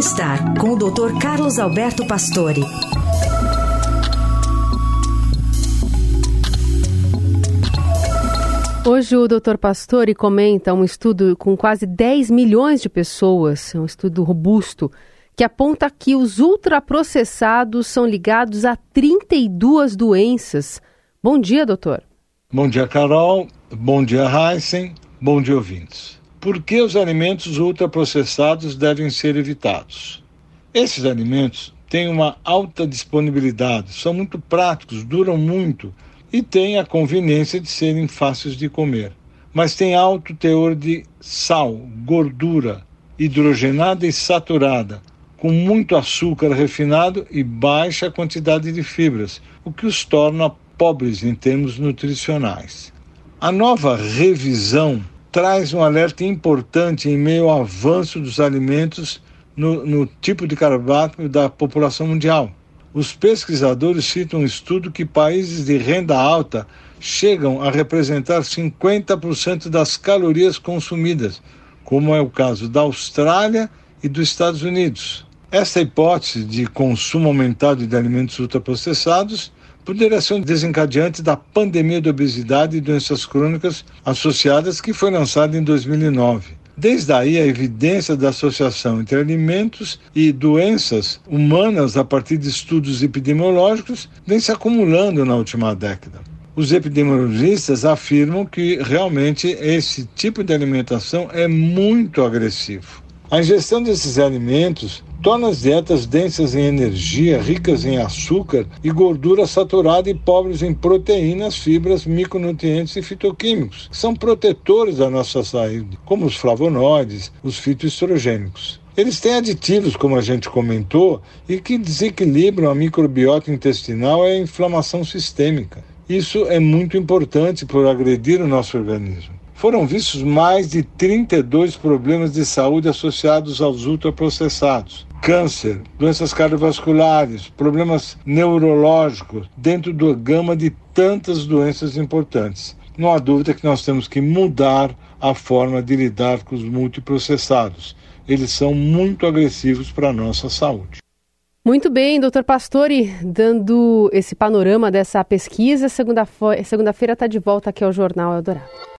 Bem-Estar, com o Dr. Carlos Alberto Pastore. Hoje o Dr. Pastore comenta um estudo com quase 10 milhões de pessoas, um estudo robusto, que aponta que os ultraprocessados são ligados a 32 doenças. Bom dia, doutor. Bom dia, Carol. Bom dia, Heisen. Bom dia, ouvintes. Por que os alimentos ultraprocessados devem ser evitados? Esses alimentos têm uma alta disponibilidade, são muito práticos, duram muito e têm a conveniência de serem fáceis de comer. Mas têm alto teor de sal, gordura, hidrogenada e saturada, com muito açúcar refinado e baixa quantidade de fibras, o que os torna pobres em termos nutricionais. A nova revisão traz um alerta importante em meio ao avanço dos alimentos no, no tipo de carboidrato da população mundial. Os pesquisadores citam um estudo que países de renda alta chegam a representar 50% das calorias consumidas, como é o caso da Austrália e dos Estados Unidos. Essa hipótese de consumo aumentado de alimentos ultraprocessados poderia ser um desencadeante da pandemia de obesidade e doenças crônicas associadas que foi lançada em 2009. Desde aí, a evidência da associação entre alimentos e doenças humanas a partir de estudos epidemiológicos vem se acumulando na última década. Os epidemiologistas afirmam que realmente esse tipo de alimentação é muito agressivo. A ingestão desses alimentos torna as dietas densas em energia, ricas em açúcar e gordura saturada e pobres em proteínas, fibras, micronutrientes e fitoquímicos, que são protetores da nossa saúde, como os flavonoides, os fitoestrogênicos. Eles têm aditivos, como a gente comentou, e que desequilibram a microbiota intestinal e a inflamação sistêmica. Isso é muito importante por agredir o nosso organismo foram vistos mais de 32 problemas de saúde associados aos ultraprocessados. Câncer, doenças cardiovasculares, problemas neurológicos, dentro da gama de tantas doenças importantes. Não há dúvida que nós temos que mudar a forma de lidar com os multiprocessados. Eles são muito agressivos para a nossa saúde. Muito bem, doutor Pastore, dando esse panorama dessa pesquisa. Segunda-feira está de volta aqui ao Jornal Eldorado.